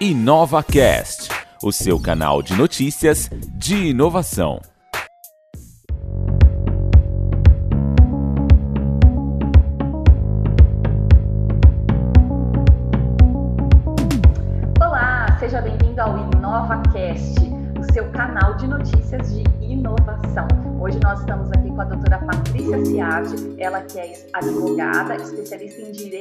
InovaCast, o seu canal de notícias de inovação. Olá, seja bem-vindo ao InovaCast, o seu canal de notícias de inovação. Hoje nós estamos aqui com a doutora Patrícia Ciardi, ela que é advogada, especialista em direito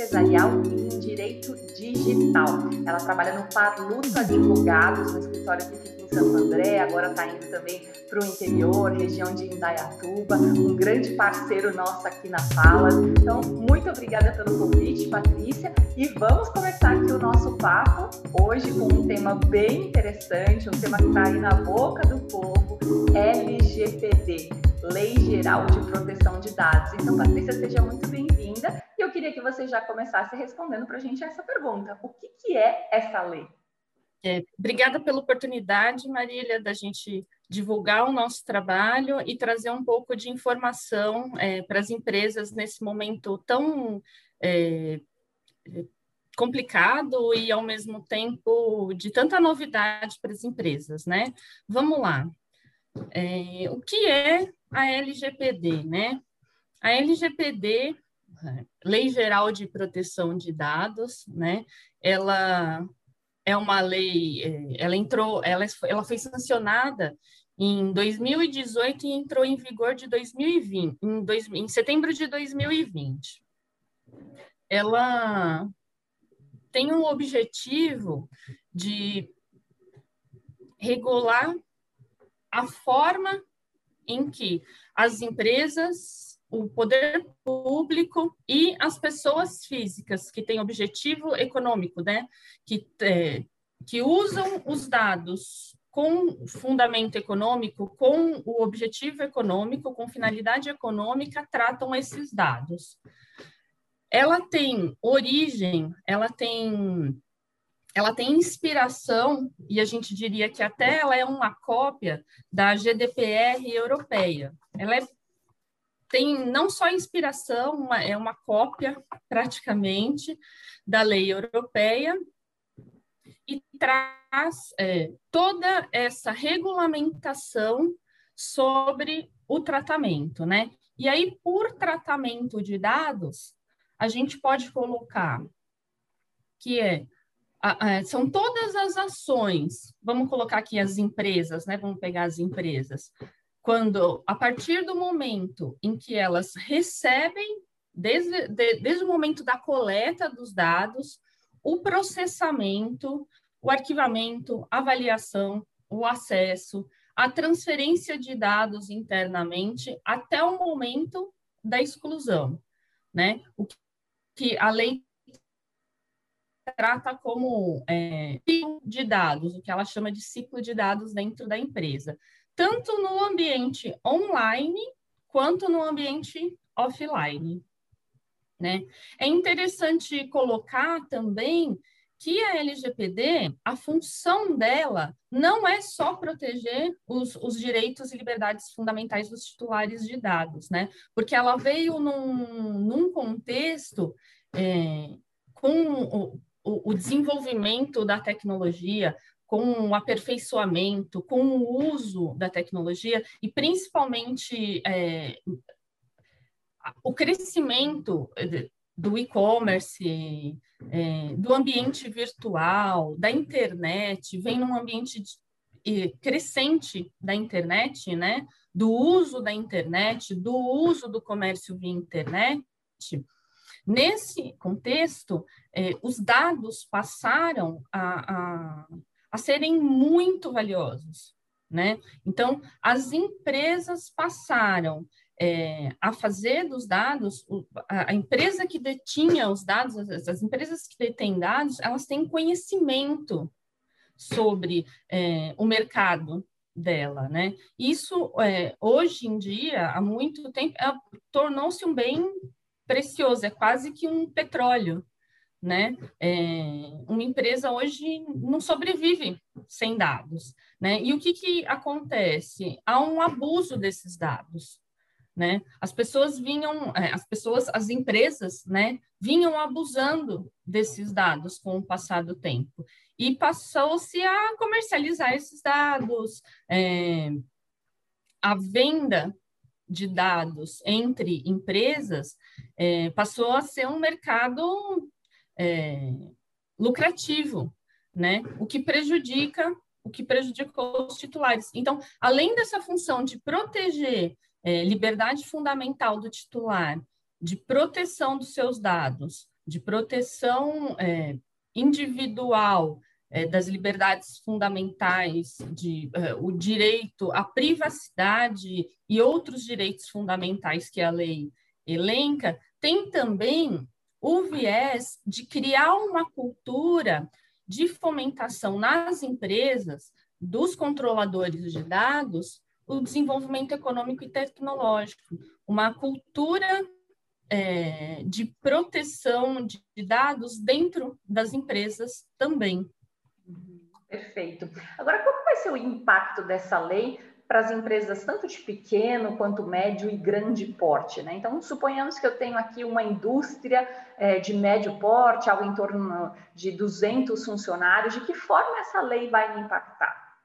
empresarial e em direito digital. Ela trabalha no Parluto Advogados, no escritório que fica em Santo André, agora está indo também para o interior, região de Indaiatuba, um grande parceiro nosso aqui na Fala. Então, muito obrigada pelo convite, Patrícia, e vamos começar aqui o nosso papo hoje com um tema bem interessante, um tema que está aí na boca do povo, LGPD, Lei Geral de Proteção de Dados. Então, Patrícia, seja muito bem-vinda. E eu queria que você já começasse respondendo para a gente essa pergunta: o que, que é essa lei? É, obrigada pela oportunidade, Marília, da gente divulgar o nosso trabalho e trazer um pouco de informação é, para as empresas nesse momento tão é, complicado e, ao mesmo tempo, de tanta novidade para as empresas, né? Vamos lá. É, o que é a LGPD, né? A LGPD, Lei Geral de Proteção de Dados, né? Ela é uma lei, é, ela entrou, ela, ela foi sancionada em 2018 e entrou em vigor de 2020, em, dois, em setembro de 2020. Ela tem um objetivo de regular a forma em que as empresas, o poder público e as pessoas físicas que têm objetivo econômico, né, que, é, que usam os dados com fundamento econômico, com o objetivo econômico, com finalidade econômica, tratam esses dados. Ela tem origem, ela tem ela tem inspiração, e a gente diria que até ela é uma cópia da GDPR europeia. Ela é, tem não só inspiração, uma, é uma cópia, praticamente, da lei europeia, e traz é, toda essa regulamentação sobre o tratamento, né? E aí, por tratamento de dados, a gente pode colocar que é são todas as ações, vamos colocar aqui as empresas, né? Vamos pegar as empresas. Quando, a partir do momento em que elas recebem, desde, de, desde o momento da coleta dos dados, o processamento, o arquivamento, avaliação, o acesso, a transferência de dados internamente até o momento da exclusão, né? O que a lei trata como é, de dados, o que ela chama de ciclo de dados dentro da empresa, tanto no ambiente online quanto no ambiente offline. Né? É interessante colocar também que a LGPD, a função dela não é só proteger os, os, direitos e liberdades fundamentais dos titulares de dados, né? Porque ela veio num, num contexto é, com o, o desenvolvimento da tecnologia, com o aperfeiçoamento, com o uso da tecnologia e principalmente é, o crescimento do e-commerce, é, do ambiente virtual, da internet, vem num ambiente de, crescente da internet, né? Do uso da internet, do uso do comércio via internet. Nesse contexto, eh, os dados passaram a, a, a serem muito valiosos. Né? Então, as empresas passaram é, a fazer dos dados, a, empresa que detinha os dados, as, as, empresas que detêm dados, elas têm conhecimento sobre é, o mercado dela, né? Isso, é, hoje em dia, há muito tempo, é, tornou-se um bem precioso, é quase que um petróleo, né? É, uma empresa hoje não sobrevive sem dados, né? E o que, que acontece? Há um abuso desses dados, né? As pessoas vinham, é, as pessoas, as empresas, né, vinham abusando desses dados com o passar do tempo e passou-se a comercializar esses dados, é, a venda de dados entre empresas é, passou a ser um mercado é, lucrativo, né? O que prejudica o que prejudicou os titulares. Então, além dessa função de proteger é, liberdade fundamental do titular, de proteção dos seus dados, de proteção é, individual é, das liberdades fundamentais, de é, o direito à privacidade e outros direitos fundamentais que a lei elenca, tem também o viés de criar uma cultura de fomentação nas empresas dos controladores de dados o desenvolvimento econômico e tecnológico, uma cultura é, de proteção de dados dentro das empresas também. Perfeito. Agora, qual vai ser o impacto dessa lei para as empresas tanto de pequeno quanto médio e grande porte? Né? Então, suponhamos que eu tenho aqui uma indústria é, de médio porte, algo em torno de 200 funcionários, de que forma essa lei vai me impactar?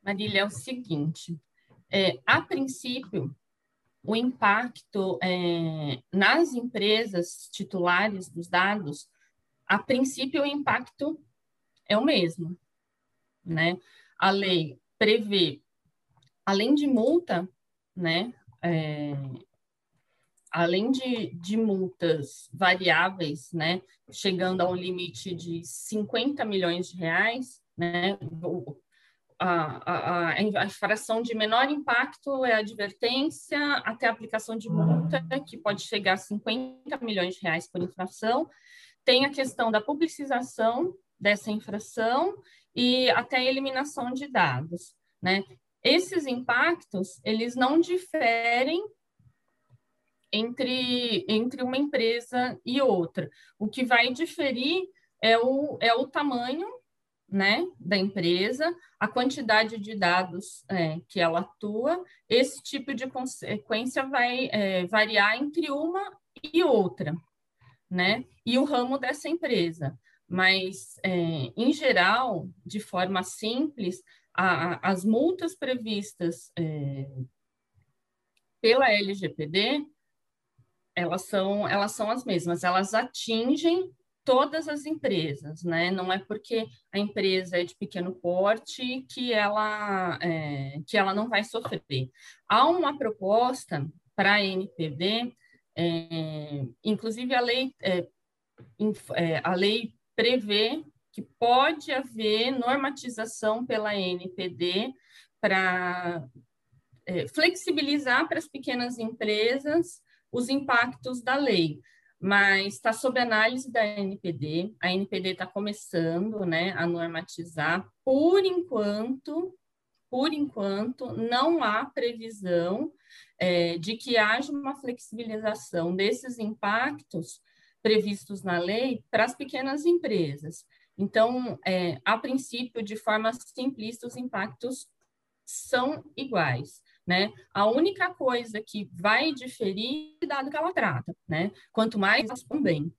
Marília, é o seguinte: é, a princípio, o impacto é, nas empresas titulares dos dados, a princípio, o impacto é o mesmo. Né? A lei prevê, além de multa, né, é, além de, de multas variáveis, né, chegando a um limite de 50 milhões de reais, né, a, a, a infração de menor impacto é a advertência até a aplicação de multa, que pode chegar a 50 milhões de reais por infração. Tem a questão da publicização dessa infração e até a eliminação de dados. Né? Esses impactos, eles não diferem entre, entre uma empresa e outra. O que vai diferir é o, é o tamanho né, da empresa, a quantidade de dados é, que ela atua, esse tipo de consequência vai é, variar entre uma e outra, né, e o ramo dessa empresa. Mas, é, em geral, de forma simples, a, as multas previstas é, pela LGPD, elas são, elas são as mesmas, elas atingem todas as empresas, né? Não é porque a empresa é de pequeno porte que ela, é, que ela não vai sofrer. Há uma proposta para a NPD, é, inclusive a lei, é, é, a lei prevê que pode haver normatização pela NPD para é, flexibilizar para as pequenas empresas os impactos da lei mas está sob análise da NPD. A NPD está começando né, a normatizar. Por enquanto, por enquanto, não há previsão é, de que haja uma flexibilização desses impactos previstos na lei para as pequenas empresas. Então, é, a princípio, de forma simplista, os impactos são iguais né? A única coisa que vai diferir é o dado que ela trata, né? Quanto mais bem.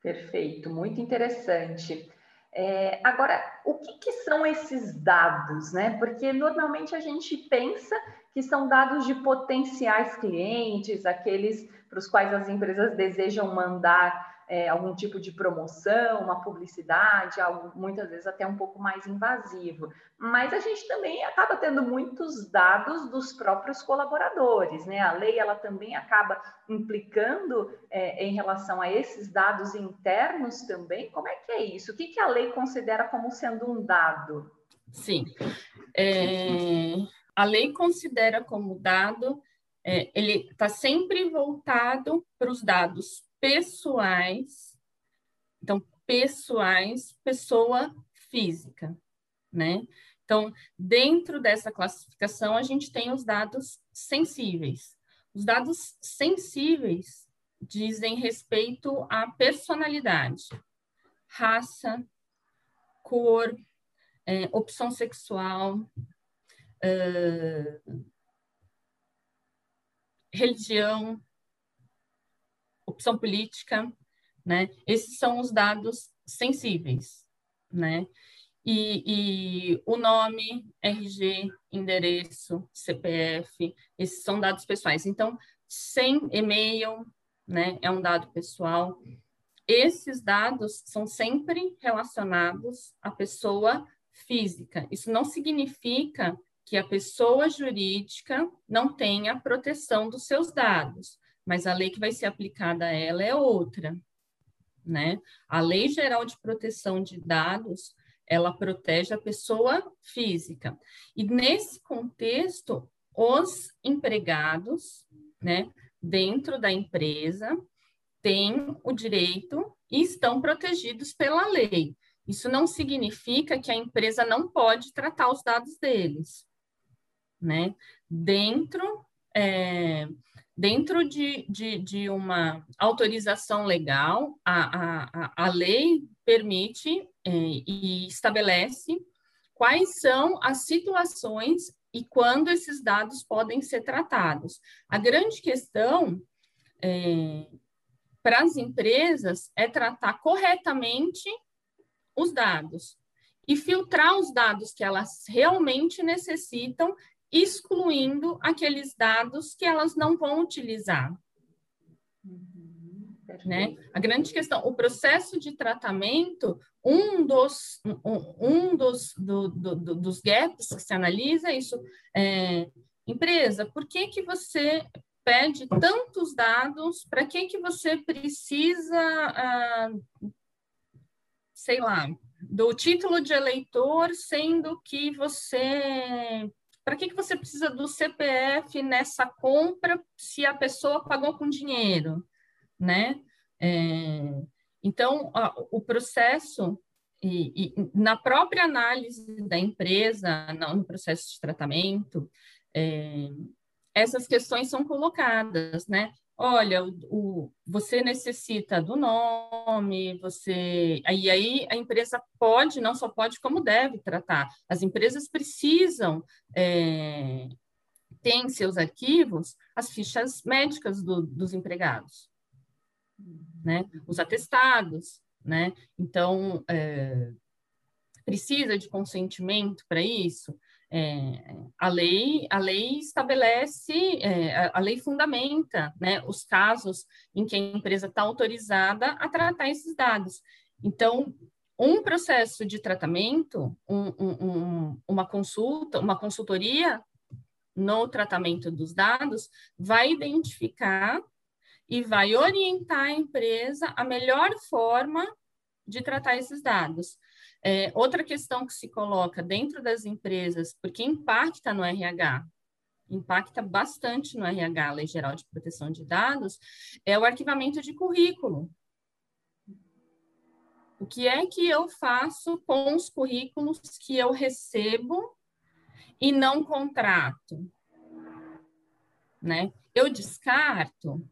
Perfeito, muito interessante. É, agora, o que, que, são esses dados, né? Porque normalmente a gente pensa que são dados de potenciais clientes, aqueles para os quais as empresas desejam mandar é, algum tipo de promoção, uma publicidade, algo muitas vezes até um pouco mais invasivo. Mas a gente também acaba tendo muitos dados dos próprios colaboradores, né? A lei ela também acaba implicando é, em relação a esses dados internos também. Como é que é isso? O que, que a lei considera como sendo um dado? Sim. É, a lei considera como dado, é, ele está sempre voltado para os dados pessoais, então, pessoais, pessoa física, né? Então, dentro dessa classificação, a gente tem os dados sensíveis. Os dados sensíveis dizem respeito à personalidade, raça, cor, é, opção sexual, religião, opção política, né? Esses são os dados sensíveis, né? E, e, o nome, RG, endereço, CPF, esses são dados pessoais. Então, sem e-mail, né, é um dado pessoal. Esses dados são sempre relacionados à pessoa física. Isso não significa que a pessoa jurídica não tenha proteção dos seus dados, mas a lei que vai ser aplicada a ela é outra, né? A Lei Geral de Proteção de Dados, ela protege a pessoa física. E nesse contexto, os empregados, né, dentro da empresa, têm o direito e estão protegidos pela lei. Isso não significa que a empresa não pode tratar os dados deles, né? Dentro é, dentro de, de, de, uma autorização legal, a, a, a lei permite é, e estabelece quais são as situações e quando esses dados podem ser tratados. A grande questão é, para as empresas é tratar corretamente os dados e filtrar os dados que elas realmente necessitam excluindo aqueles dados que elas não vão utilizar. Uhum, né? A grande questão, o processo de tratamento, um dos, um, um dos, do, do, do, dos gaps que se analisa é isso. É, empresa, por que, que você pede tantos dados? Para que, que você precisa, ah, sei lá, do título de eleitor, sendo que você para que, que você precisa do CPF nessa compra se a pessoa pagou com dinheiro, né? É, então, ó, o processo e, e, na própria análise da empresa, no processo de tratamento, é, essas questões são colocadas, né? Olha, o, o, você necessita do nome, você. E aí a empresa pode, não só pode, como deve tratar. As empresas precisam é, ter em seus arquivos as fichas médicas do, dos empregados, né? Os atestados, né? Então, é, precisa de consentimento para isso. É, a lei a lei estabelece é, a, lei fundamenta né, os casos em que a empresa está autorizada a tratar esses dados. Então um processo de tratamento um, um, uma consulta uma consultoria no tratamento dos dados vai identificar e vai orientar a empresa a melhor forma de tratar esses dados é, outra questão que se coloca dentro das empresas, porque impacta no RH, impacta bastante no RH, a Lei Geral de Proteção de Dados, é o arquivamento de currículo. O que é que eu faço com os currículos que eu recebo e não contrato? Né? Eu descarto,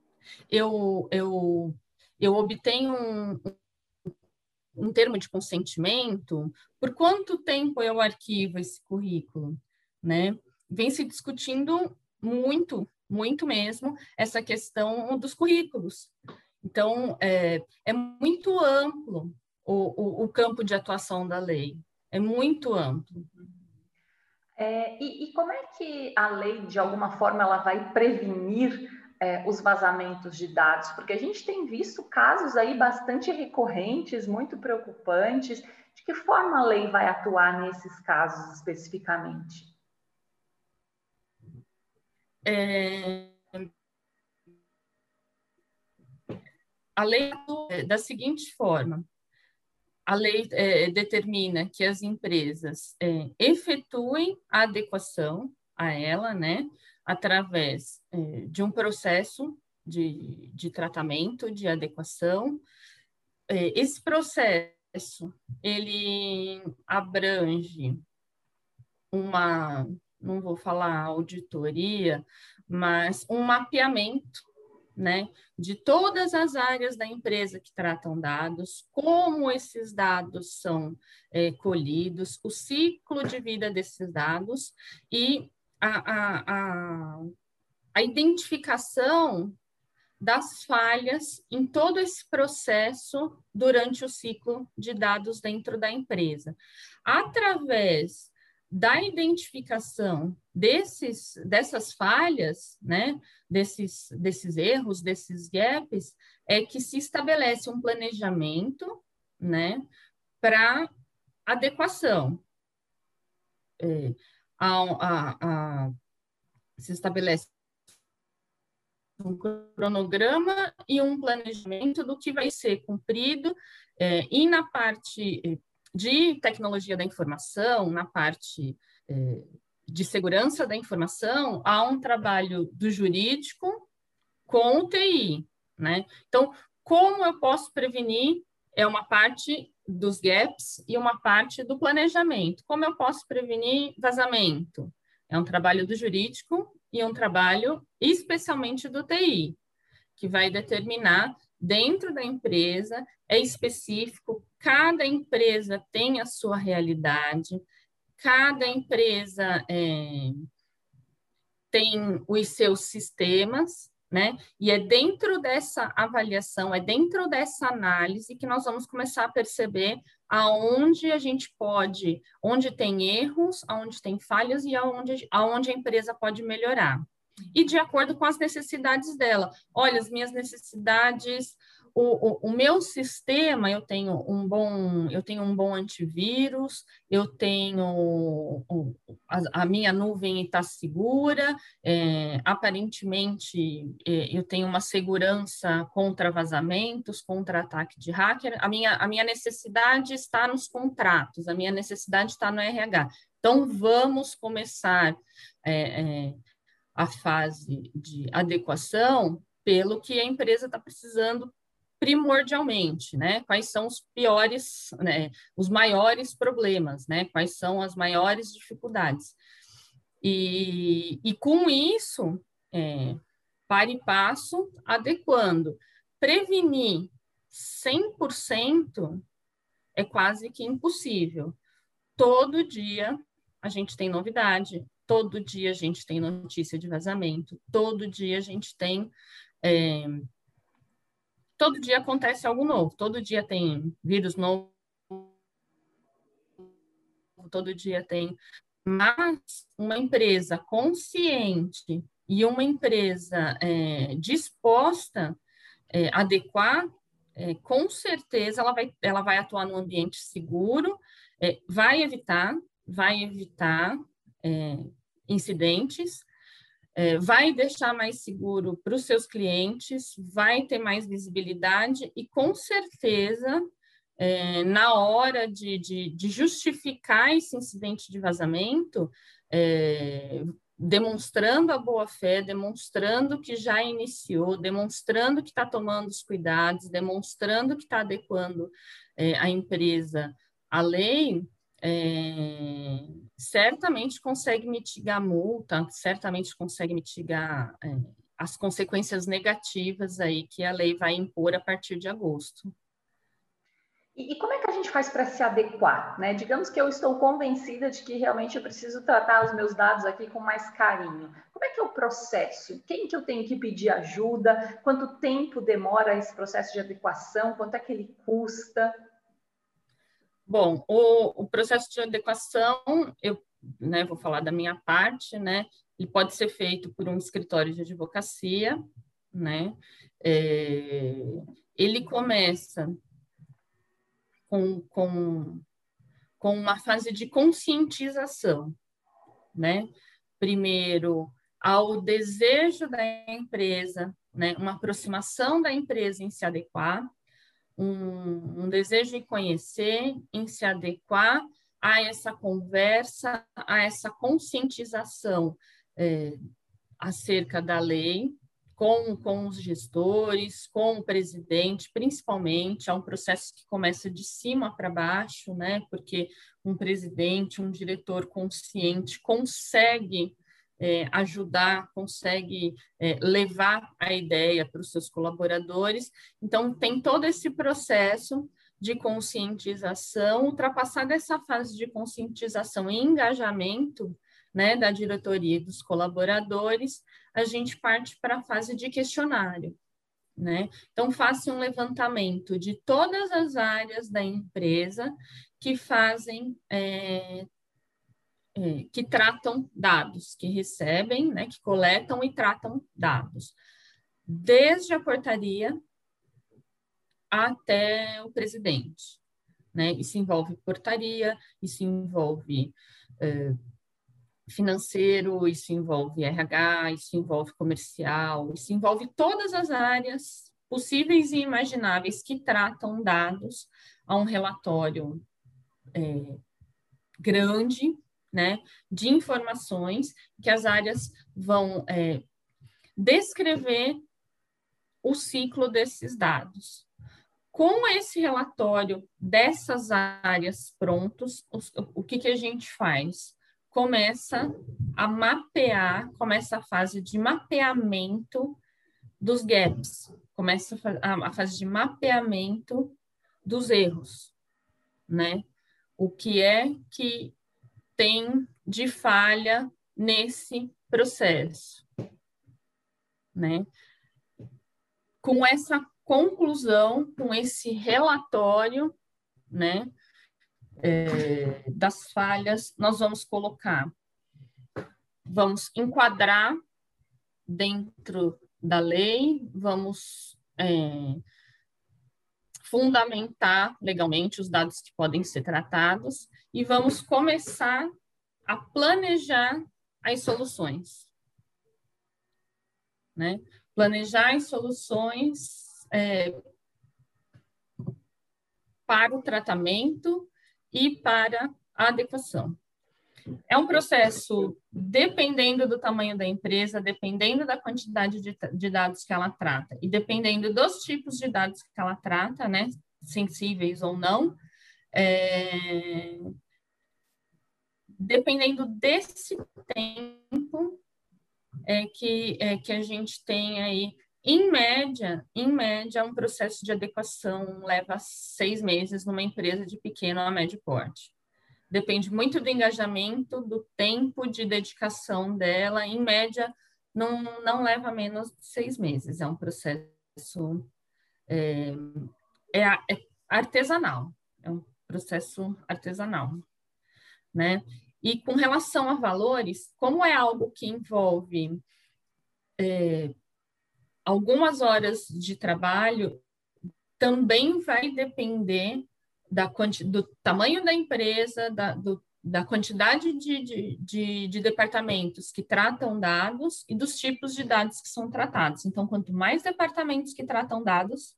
eu, eu, eu obtenho um, um termo de consentimento, por quanto tempo eu arquivo esse currículo, né? Vem se discutindo muito, muito mesmo, essa questão dos currículos. Então, é, é muito amplo o, o, o, campo de atuação da lei, é muito amplo. É, e, e como é que a lei, de alguma forma, ela vai prevenir é, os vazamentos de dados, porque a gente tem visto casos aí bastante recorrentes, muito preocupantes. De que forma a lei vai atuar nesses casos especificamente? É... A lei atua da seguinte forma: a lei é, determina que as empresas é, efetuem a adequação a ela, né, através é, de um processo de, de tratamento, de adequação. É, esse processo, ele abrange uma, não vou falar auditoria, mas um mapeamento né, de todas as áreas da empresa que tratam dados, como esses dados são é, colhidos, o ciclo de vida desses dados e a, a, a, identificação das falhas em todo esse processo durante o ciclo de dados dentro da empresa. Através da identificação desses, dessas falhas, né, desses, desses erros, desses gaps, é que se estabelece um planejamento né, para adequação. É, a, a, a, se estabelece um cronograma e um planejamento do que vai ser cumprido, é, e na parte é, de tecnologia da informação, na parte é, de segurança da informação, há um trabalho do jurídico com o TI, né? Então, como eu posso prevenir é uma parte dos gaps e uma parte do planejamento. Como eu posso prevenir vazamento? É um trabalho do jurídico e um trabalho especialmente do TI, que vai determinar dentro da empresa, é específico, cada empresa tem a sua realidade, cada empresa é, tem os seus sistemas, né? E é dentro dessa avaliação, é dentro dessa análise que nós vamos começar a perceber aonde a gente pode, onde tem erros, aonde tem falhas e aonde, aonde a empresa pode melhorar. E de acordo com as necessidades dela. Olha, as minhas necessidades o, o, o, meu sistema, eu tenho um bom, eu tenho um bom antivírus, eu tenho a, a minha nuvem está segura, é, aparentemente é, eu tenho uma segurança contra vazamentos, contra ataque de hacker. A minha, a minha necessidade está nos contratos, a minha necessidade está no RH. Então vamos começar é, é a fase de adequação pelo que a empresa está precisando primordialmente, né? Quais são os piores, né? Os maiores problemas, né? Quais são as maiores dificuldades? E, e com isso, é, para e passo, adequando. Prevenir 100% é quase que impossível. Todo dia a gente tem novidade, todo dia a gente tem notícia de vazamento, todo dia a gente tem é, todo dia acontece algo novo, todo dia tem vírus novo, todo dia tem. Mas uma empresa consciente e uma empresa é, disposta é, a adequar, é, com certeza ela vai, ela vai atuar num ambiente seguro, é, vai evitar, vai evitar é, incidentes, é, vai deixar mais seguro para os seus clientes, vai ter mais visibilidade e, com certeza, é, na hora de, de, de, justificar esse incidente de vazamento, é, demonstrando a boa-fé, demonstrando que já iniciou, demonstrando que está tomando os cuidados, demonstrando que está adequando é, a empresa à lei, é, certamente consegue mitigar multa, certamente consegue mitigar é, as consequências negativas aí que a lei vai impor a partir de agosto. E, e como é que a gente faz para se adequar? Né? Digamos que eu estou convencida de que realmente eu preciso tratar os meus dados aqui com mais carinho. Como é que é o processo? Quem que eu tenho que pedir ajuda? Quanto tempo demora esse processo de adequação? Quanto é que ele custa? Bom, o, o processo de adequação, eu né, vou falar da minha parte, né? Ele pode ser feito por um escritório de advocacia, né? É, ele começa com, com, com uma fase de conscientização, né? Primeiro, ao desejo da empresa, né? Uma aproximação da empresa em se adequar, um, um desejo de conhecer, em se adequar a essa conversa, a essa conscientização é, acerca da lei, com, com os gestores, com o presidente, principalmente, é um processo que começa de cima para baixo, né? Porque um presidente, um diretor consciente consegue é, ajudar, consegue é, levar a ideia para os seus colaboradores. Então, tem todo esse processo de conscientização, ultrapassar dessa fase de conscientização e engajamento né, da diretoria e dos colaboradores, a gente parte para a fase de questionário. Né? Então, faça um levantamento de todas as áreas da empresa que fazem, é, é, que tratam dados, que recebem, né, que coletam e tratam dados, desde a portaria até o presidente. Né? Isso envolve portaria, isso envolve é, financeiro, isso envolve RH, isso envolve comercial, isso envolve todas as áreas possíveis e imagináveis que tratam dados a um relatório é, grande, né, de informações que as áreas vão é, descrever o ciclo desses dados. Com esse relatório dessas áreas prontos, o, o que, que a gente faz? começa a mapear, começa a fase de mapeamento dos gaps, começa a fase de mapeamento dos erros, né? O que é que tem de falha nesse processo, né? Com essa conclusão, com esse relatório, né? é, das falhas, nós vamos colocar, vamos enquadrar dentro da lei, vamos é, fundamentar legalmente os dados que podem ser tratados e vamos começar a planejar as soluções. Né? Planejar as soluções é, para o tratamento e para a adequação. É um processo, dependendo do tamanho da empresa, dependendo da quantidade de, de, dados que ela trata e dependendo dos tipos de dados que ela trata, né, sensíveis ou não, é, dependendo desse tempo é que, é que a gente tem aí em média, em média, um processo de adequação leva seis meses numa empresa de pequeno a médio porte. Depende muito do engajamento, do tempo de dedicação dela. Em média, não, não leva menos de seis meses. É um processo é, é, é artesanal. É um processo artesanal, né? E com relação a valores, como é algo que envolve é, algumas horas de trabalho também vai depender da do tamanho da empresa, da, do, da quantidade de, de, de, de, departamentos que tratam dados e dos tipos de dados que são tratados. Então, quanto mais departamentos que tratam dados,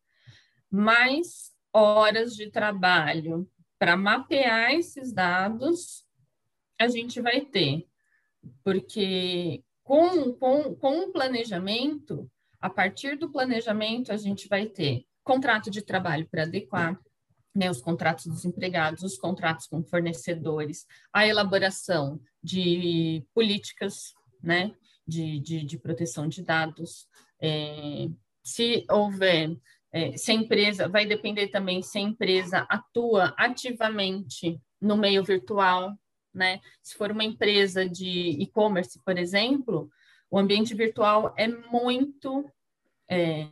mais horas de trabalho para mapear esses dados a gente vai ter. Porque com, com, com um planejamento, a partir do planejamento, a gente vai ter contrato de trabalho para adequar, né, os contratos dos empregados, os contratos com fornecedores, a elaboração de políticas né, de, de, de proteção de dados. É, se houver, é, se a empresa, vai depender também se a empresa atua ativamente no meio virtual, né? Se for uma empresa de e-commerce, por exemplo, o ambiente virtual é muito é,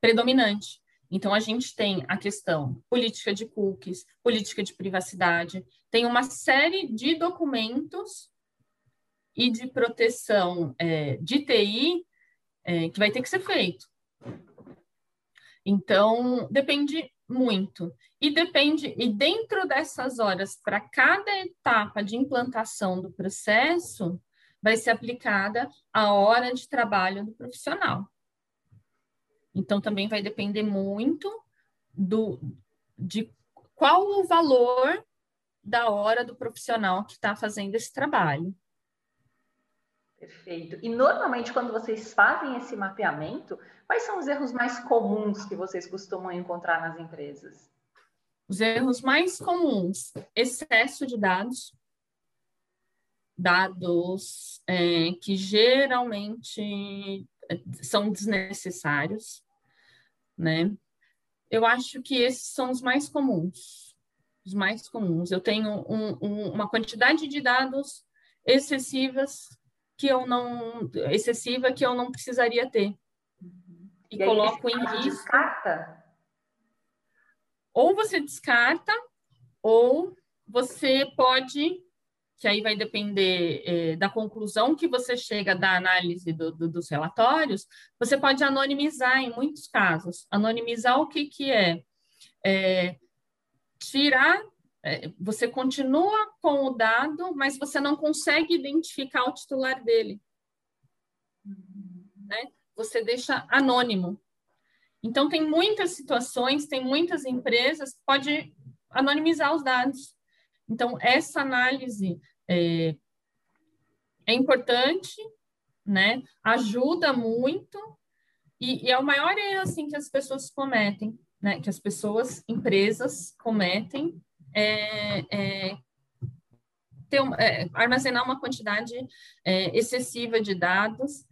predominante. Então, a gente tem a questão política de cookies, política de privacidade, tem uma série de documentos e de proteção é, de TI é, que vai ter que ser feito. Então, depende muito. E depende, e dentro dessas horas, para cada etapa de implantação do processo, vai ser aplicada a hora de trabalho do profissional. Então, também vai depender muito do, de qual o valor da hora do profissional que está fazendo esse trabalho. Perfeito. E normalmente, quando vocês fazem esse mapeamento, quais são os erros mais comuns que vocês costumam encontrar nas empresas? Os erros mais comuns: excesso de dados, dados é, que geralmente é, são desnecessários, né? Eu acho que esses são os mais comuns, os mais comuns. Eu tenho um, um, uma quantidade de dados excessivas que eu não excessiva que eu não precisaria ter. E, e coloco em risco. Descarta? Ou você descarta, ou você pode, que aí vai depender é, da conclusão que você chega da análise do, do, dos relatórios, você pode anonimizar em muitos casos. Anonimizar o que, que é? é tirar você continua com o dado, mas você não consegue identificar o titular dele. Né? Você deixa anônimo. Então, tem muitas situações, tem muitas empresas que pode anonimizar os dados. Então, essa análise é, é importante, né? ajuda muito, e, e, é o maior erro assim, que as pessoas cometem, né? que as pessoas, empresas cometem, é, é, ter, é, armazenar uma quantidade é, excessiva de dados,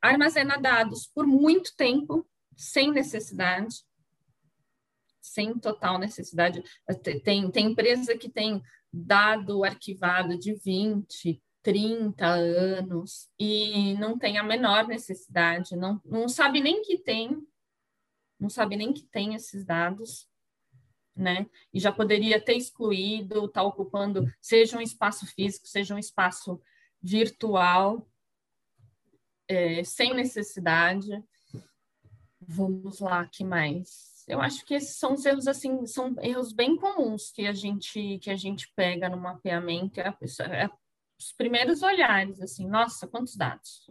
armazenar dados por muito tempo, sem necessidade, sem total necessidade. Tem, tem empresa que tem dado arquivado de 20, 30 anos e não tem a menor necessidade, não, não sabe nem que tem, não sabe nem que tem esses dados, né? E já poderia ter excluído, está ocupando, seja um espaço físico, seja um espaço virtual, é, sem necessidade. Vamos lá, que mais? Eu acho que esses são os erros assim, são erros bem comuns que a gente que a gente pega no mapeamento, é, é os primeiros olhares assim, nossa, quantos dados?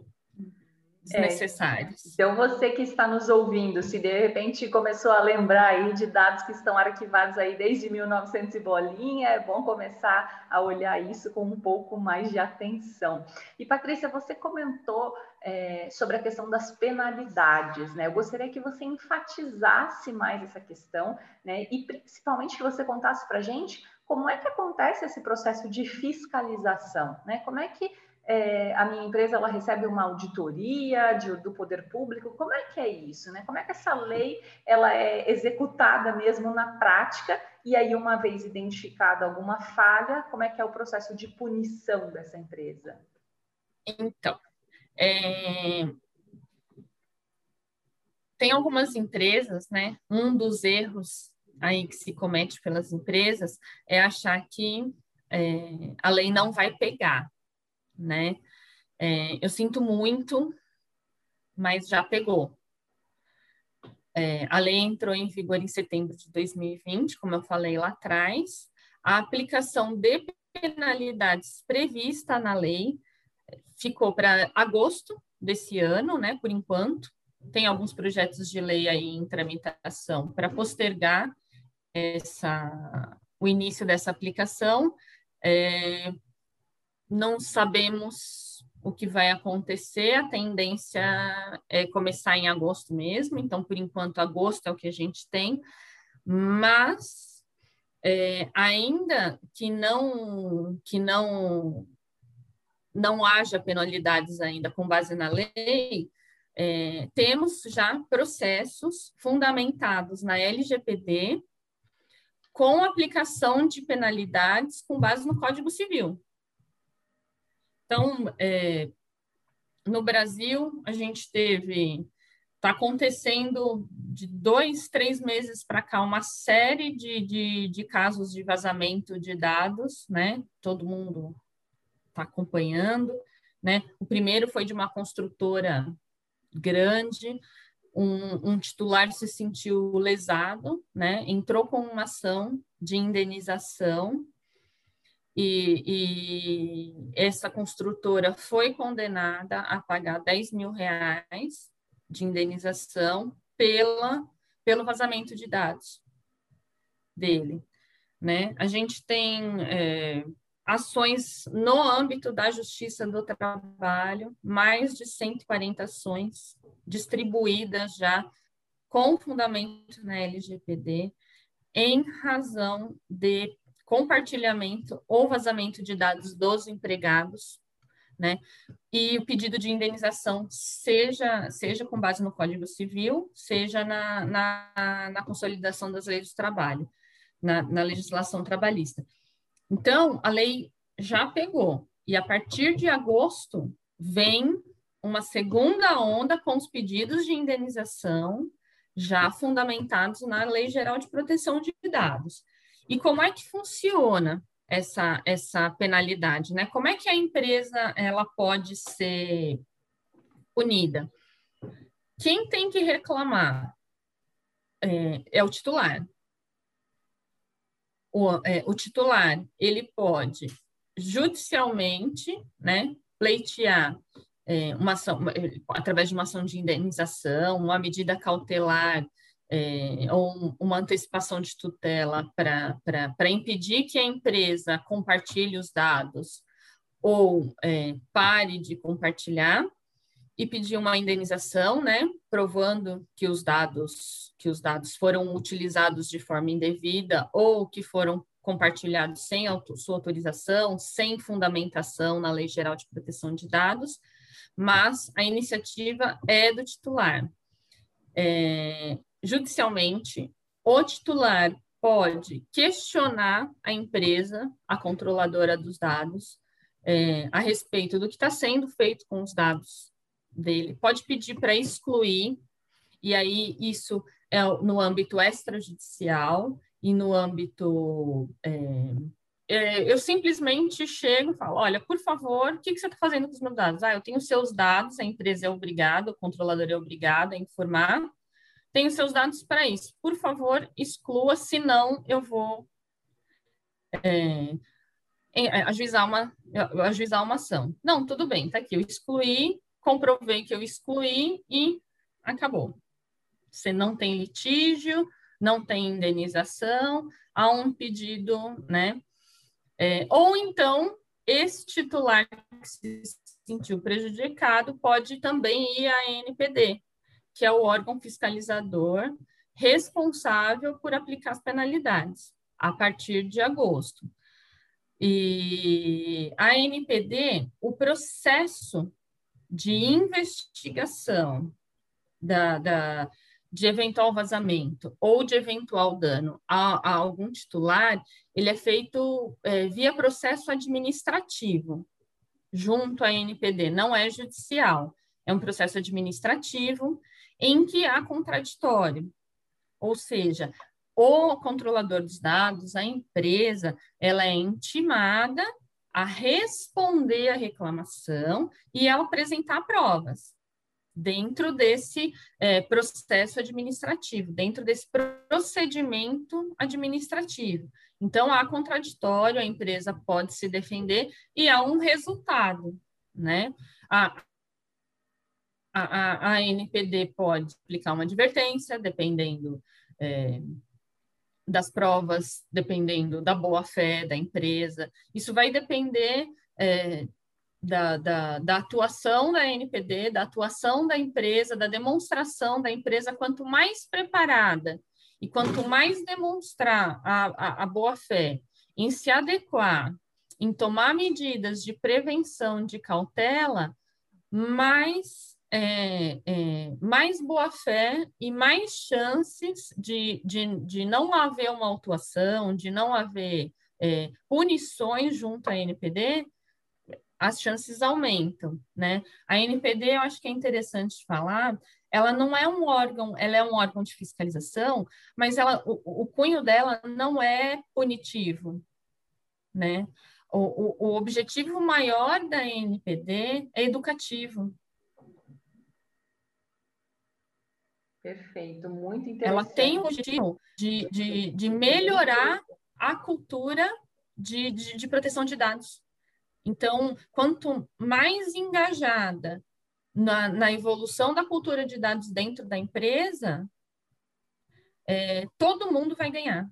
Desnecessários. É. Então, você que está nos ouvindo, se de repente começou a lembrar aí de dados que estão arquivados aí desde 1900 e bolinha, é bom começar a olhar isso com um pouco mais de atenção. E, Patrícia, você comentou é, sobre a questão das penalidades, né? Eu gostaria que você enfatizasse mais essa questão, né? E principalmente que você contasse para a gente como é que acontece esse processo de fiscalização, né? Como é que é, a minha empresa ela recebe uma auditoria de, do poder público. Como é que é isso, né? Como é que essa lei ela é executada mesmo na prática? E aí, uma vez identificada alguma falha, como é que é o processo de punição dessa empresa? Então, é... tem algumas empresas, né? Um dos erros aí que se comete pelas empresas é achar que é, a lei não vai pegar né? É, eu sinto muito, mas já pegou. É, a lei entrou em vigor em setembro de 2020, como eu falei lá atrás. A aplicação de penalidades prevista na lei ficou para agosto desse ano, né, por enquanto. Tem alguns projetos de lei aí em tramitação para postergar essa, o início dessa aplicação. É, não sabemos o que vai acontecer, a tendência é começar em agosto mesmo, então, por enquanto, agosto é o que a gente tem, mas é, ainda que não que não não haja penalidades ainda com base na lei, é, temos já processos fundamentados na LGPD com aplicação de penalidades com base no Código Civil. Então, é, no Brasil, a gente teve, está acontecendo de dois, três meses para cá uma série de, de, de, casos de vazamento de dados, né? Todo mundo está acompanhando, né? O primeiro foi de uma construtora grande, um, um, titular se sentiu lesado, né? Entrou com uma ação de indenização e, e, essa construtora foi condenada a pagar 10 mil reais de indenização pela, pelo vazamento de dados dele. Né? A gente tem é, ações no âmbito da Justiça do Trabalho, mais de 140 ações distribuídas já com fundamento na LGPD, em razão de compartilhamento ou vazamento de dados dos empregados, né? E o pedido de indenização seja, seja com base no Código Civil, seja na, na, na consolidação das leis do trabalho, na, na legislação trabalhista. Então, a lei já pegou, E a partir de agosto vem uma segunda onda com os pedidos de indenização já fundamentados na Lei Geral de Proteção de Dados. E como é que funciona essa, essa penalidade? Né? Como é que a empresa ela pode ser punida? Quem tem que reclamar é, é o titular. O, é, o titular ele pode judicialmente, né, pleitear é, uma ação, através de uma ação de indenização, uma medida cautelar é, ou uma antecipação de tutela para impedir que a empresa compartilhe os dados ou é, pare de compartilhar e pedir uma indenização, né, provando que os dados que os dados foram utilizados de forma indevida ou que foram compartilhados sem auto, sua autorização, sem fundamentação na Lei Geral de Proteção de Dados, mas a iniciativa é do titular. É, judicialmente, o titular pode questionar a empresa, a controladora dos dados, é, a respeito do que está sendo feito com os dados dele. Pode pedir para excluir, e aí isso é no âmbito extrajudicial e no âmbito é, é, eu simplesmente chego e falo: olha, por favor, o que, que você está fazendo com os meus dados? Ah, eu tenho seus dados, a empresa é obrigada, o controlador é obrigado a informar. Tenho seus dados para isso. Por favor, exclua, senão eu vou é, é, ajuizar, uma, ajuizar uma ação. Não, tudo bem, tá aqui, eu excluí, comprovei que eu excluí e acabou. Você não tem litígio, não tem indenização, há um pedido, né? É, ou então, esse titular que se sentiu prejudicado pode também ir à NPD, que é o órgão fiscalizador responsável por aplicar as penalidades, a partir de agosto. E a NPD, o processo de investigação da, da, de eventual vazamento ou de eventual dano a, a algum titular, ele é feito é, via processo administrativo, junto à NPD, não é judicial. É um processo administrativo em que há contraditório, ou seja, o controlador dos dados, a empresa, ela é intimada a responder à reclamação e a apresentar provas dentro desse é, processo administrativo, dentro desse procedimento administrativo. Então, há contraditório, a empresa pode se defender e há um resultado, né? A, a, a NPD pode aplicar uma advertência, dependendo é, das provas, dependendo da boa-fé da empresa. Isso vai depender é, da, da, da, atuação da NPD, da atuação da empresa, da demonstração da empresa, quanto mais preparada e quanto mais demonstrar a, a, a boa-fé em se adequar, em tomar medidas de prevenção, de cautela, mais, é, é, mais boa-fé e mais chances de, de, de não haver uma autuação, de não haver é, punições junto à NPD, as chances aumentam, né? A NPD, eu acho que é interessante falar, ela não é um órgão, ela é um órgão de fiscalização, mas ela, o, o cunho dela não é punitivo, né? O, o, o objetivo maior da NPD é educativo. Perfeito, muito interessante. Ela tem o objetivo de, de, de melhorar a cultura de, de, de proteção de dados. Então, quanto mais engajada na, na evolução da cultura de dados dentro da empresa, é, todo mundo vai ganhar.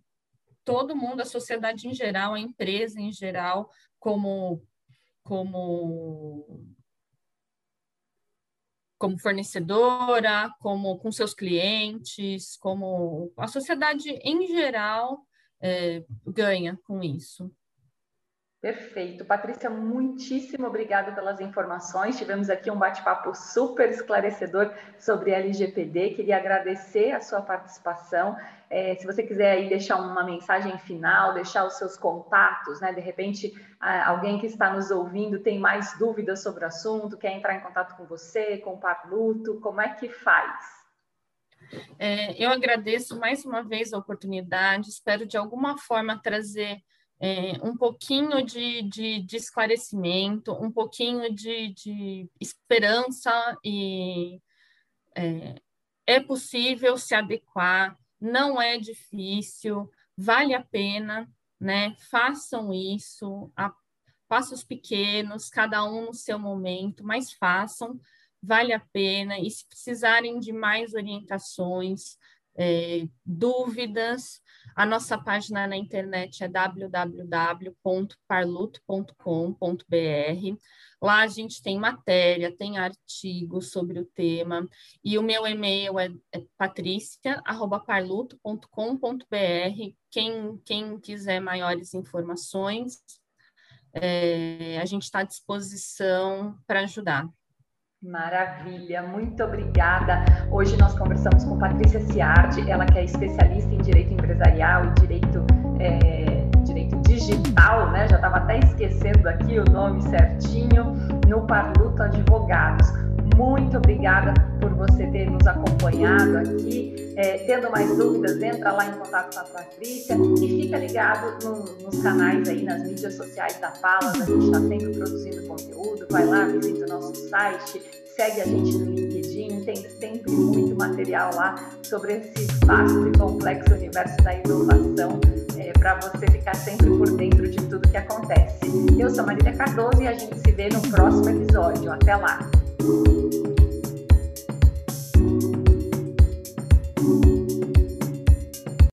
Todo mundo, a sociedade em geral, a empresa em geral, como, como, como fornecedora, como com seus clientes, como a sociedade em geral é, ganha com isso. Perfeito. Patrícia, muitíssimo obrigada pelas informações. Tivemos aqui um bate-papo super esclarecedor sobre LGPD. Queria agradecer a sua participação. É, se você quiser aí deixar uma mensagem final, deixar os seus contatos, né? De repente, alguém que está nos ouvindo tem mais dúvidas sobre o assunto, quer entrar em contato com você, com o Parluto, como é que faz? É, eu agradeço mais uma vez a oportunidade, espero de alguma forma trazer é, um pouquinho de, de, de, esclarecimento, um pouquinho de, de esperança e é, é, possível se adequar, não é difícil, vale a pena, né? Façam isso, a passos pequenos, cada um no seu momento, mas façam, vale a pena. E se precisarem de mais orientações, é, dúvidas, a nossa página na internet é www.parluto.com.br. Lá a gente tem matéria, tem artigos sobre o tema, e o meu e-mail é, é patricia.parluto.com.br. Quem, quem quiser maiores informações, é, a gente está à disposição para ajudar. Maravilha, muito obrigada. Hoje nós conversamos com Patrícia Ciardi, ela que é especialista em direito empresarial e direito, é, direito digital, né? Já estava até esquecendo aqui o nome certinho, no Parluto Advogados. Muito obrigada por você ter nos acompanhado aqui. É, tendo mais dúvidas, entra lá em contato com a Patrícia e fica ligado no, nos canais aí, nas mídias sociais da Palas. A gente está sempre produzindo conteúdo. Vai lá, visita o nosso site, segue a gente no LinkedIn, tem sempre muito material lá sobre esse vasto e complexo universo da inovação é, para você ficar sempre por dentro de tudo que acontece. Eu sou Marília Cardoso e a gente se vê no próximo episódio. Até lá! Thank you.